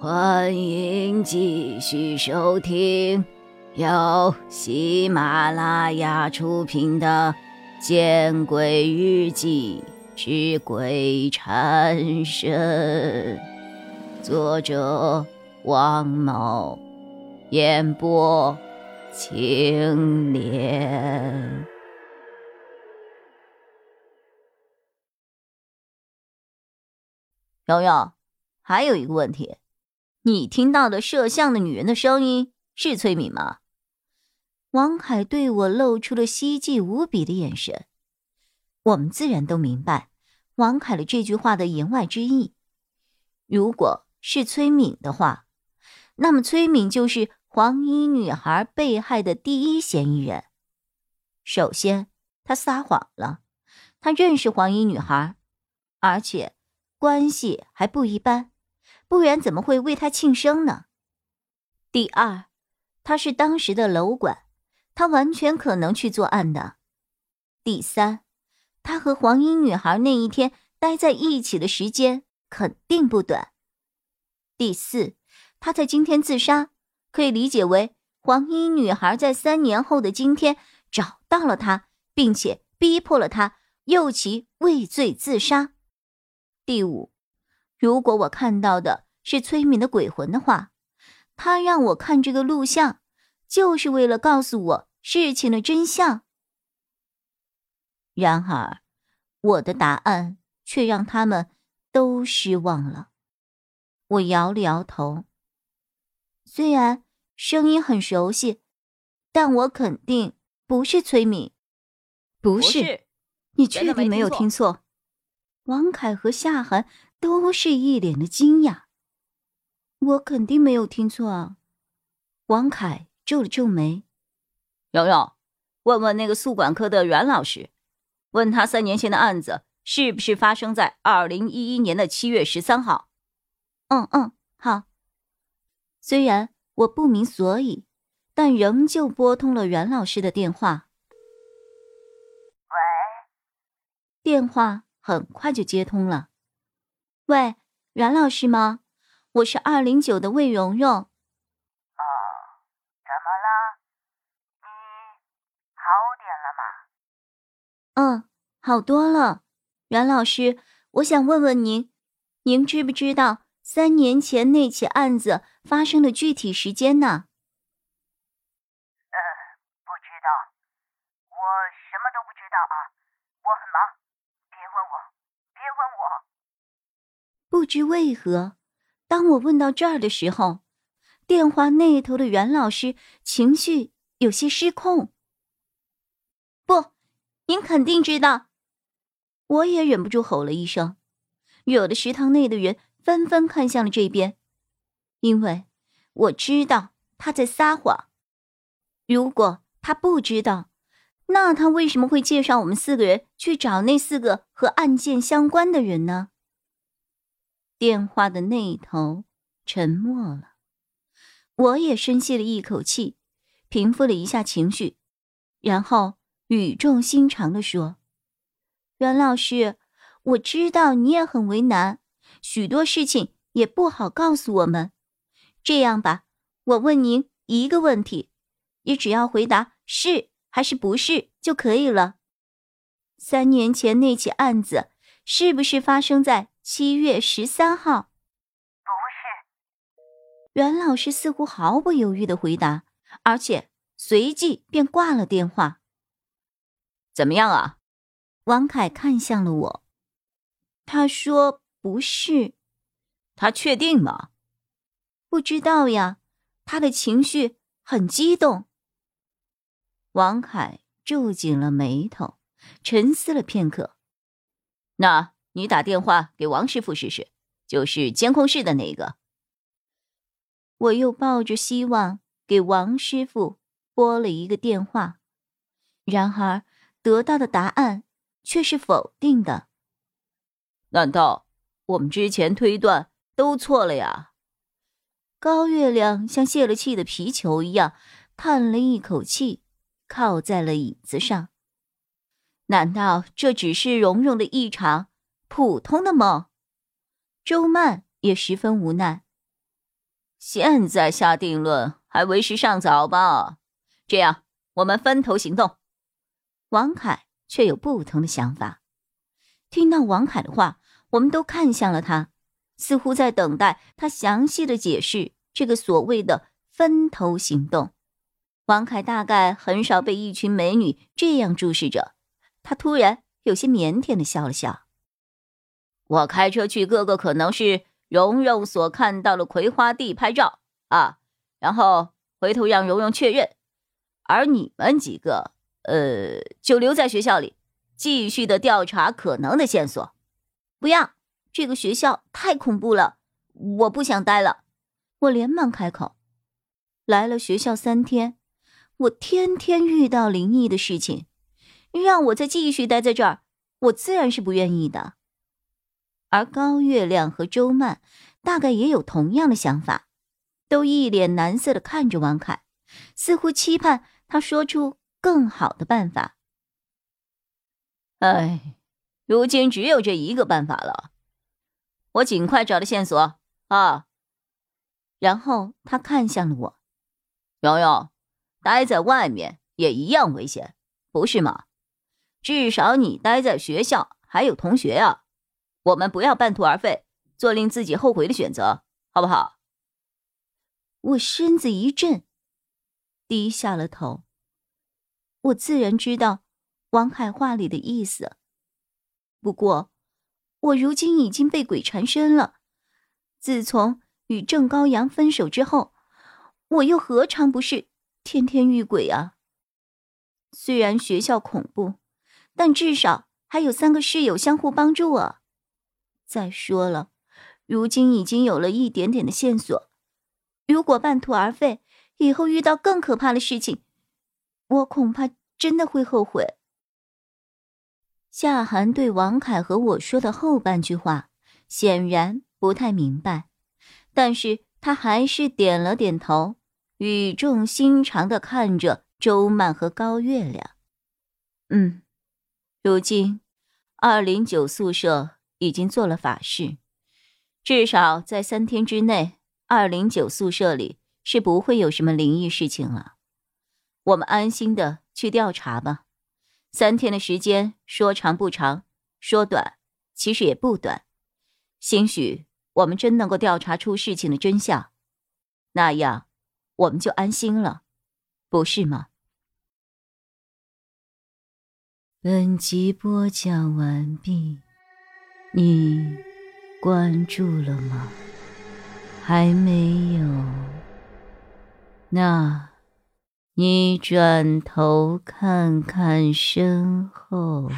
欢迎继续收听由喜马拉雅出品的《见鬼日记之鬼缠身》，作者王某，演播青莲。瑶瑶，还有一个问题。你听到的摄像的女人的声音是崔敏吗？王凯对我露出了希冀无比的眼神。我们自然都明白王凯的这句话的言外之意。如果是崔敏的话，那么崔敏就是黄衣女孩被害的第一嫌疑人。首先，她撒谎了，她认识黄衣女孩，而且关系还不一般。不然怎么会为他庆生呢？第二，他是当时的楼管，他完全可能去作案的。第三，他和黄衣女孩那一天待在一起的时间肯定不短。第四，他在今天自杀，可以理解为黄衣女孩在三年后的今天找到了他，并且逼迫了他，诱其畏罪自杀。第五。如果我看到的是崔敏的鬼魂的话，他让我看这个录像，就是为了告诉我事情的真相。然而，我的答案却让他们都失望了。我摇了摇头，虽然声音很熟悉，但我肯定不是崔敏，不是，你确定没有听错？王凯和夏寒。都是一脸的惊讶。我肯定没有听错啊！王凯皱了皱眉。蓉蓉，问问那个宿管科的阮老师，问他三年前的案子是不是发生在二零一一年的七月十三号？嗯嗯，好。虽然我不明所以，但仍旧拨通了阮老师的电话。喂。电话很快就接通了。喂，阮老师吗？我是二零九的魏蓉蓉。哦，怎么了？你好点了吗？嗯，好多了。阮老师，我想问问您，您知不知道三年前那起案子发生的具体时间呢？呃，不知道，我什么都不知道啊，我很忙，别问我，别问我。不知为何，当我问到这儿的时候，电话那头的袁老师情绪有些失控。不，您肯定知道。我也忍不住吼了一声，惹得食堂内的人纷纷看向了这边，因为我知道他在撒谎。如果他不知道，那他为什么会介绍我们四个人去找那四个和案件相关的人呢？电话的那一头沉默了，我也深吸了一口气，平复了一下情绪，然后语重心长的说：“袁老师，我知道你也很为难，许多事情也不好告诉我们。这样吧，我问您一个问题，你只要回答是还是不是就可以了。三年前那起案子是不是发生在？”七月十三号，不是。袁老师似乎毫不犹豫的回答，而且随即便挂了电话。怎么样啊？王凯看向了我，他说：“不是。”他确定吗？不知道呀，他的情绪很激动。王凯皱紧了眉头，沉思了片刻，那。你打电话给王师傅试试，就是监控室的那个。我又抱着希望给王师傅拨了一个电话，然而得到的答案却是否定的。难道我们之前推断都错了呀？高月亮像泄了气的皮球一样叹了一口气，靠在了椅子上。难道这只是蓉蓉的一场？普通的梦，周曼也十分无奈。现在下定论还为时尚早吧？这样，我们分头行动。王凯却有不同的想法。听到王凯的话，我们都看向了他，似乎在等待他详细的解释这个所谓的分头行动。王凯大概很少被一群美女这样注视着，他突然有些腼腆的笑了笑。我开车去各个可能是蓉蓉所看到的葵花地拍照啊，然后回头让蓉蓉确认，而你们几个，呃，就留在学校里，继续的调查可能的线索。不要，这个学校太恐怖了，我不想待了。我连忙开口。来了学校三天。我天天遇到灵异的事情，让我再继续待在这儿，我自然是不愿意的。而高月亮和周曼大概也有同样的想法，都一脸难色的看着王凯，似乎期盼他说出更好的办法。哎，如今只有这一个办法了，我尽快找到线索啊！然后他看向了我，瑶瑶。待在外面也一样危险，不是吗？至少你待在学校还有同学啊。我们不要半途而废，做令自己后悔的选择，好不好？我身子一震，低下了头。我自然知道王海话里的意思，不过我如今已经被鬼缠身了。自从与郑高阳分手之后，我又何尝不是？天天遇鬼啊！虽然学校恐怖，但至少还有三个室友相互帮助啊。再说了，如今已经有了一点点的线索，如果半途而废，以后遇到更可怕的事情，我恐怕真的会后悔。夏寒对王凯和我说的后半句话显然不太明白，但是他还是点了点头。语重心长的看着周曼和高月亮，嗯，如今二零九宿舍已经做了法事，至少在三天之内，二零九宿舍里是不会有什么灵异事情了。我们安心的去调查吧。三天的时间说长不长，说短其实也不短。兴许我们真能够调查出事情的真相，那样。我们就安心了，不是吗？本集播讲完毕，你关注了吗？还没有？那，你转头看看身后。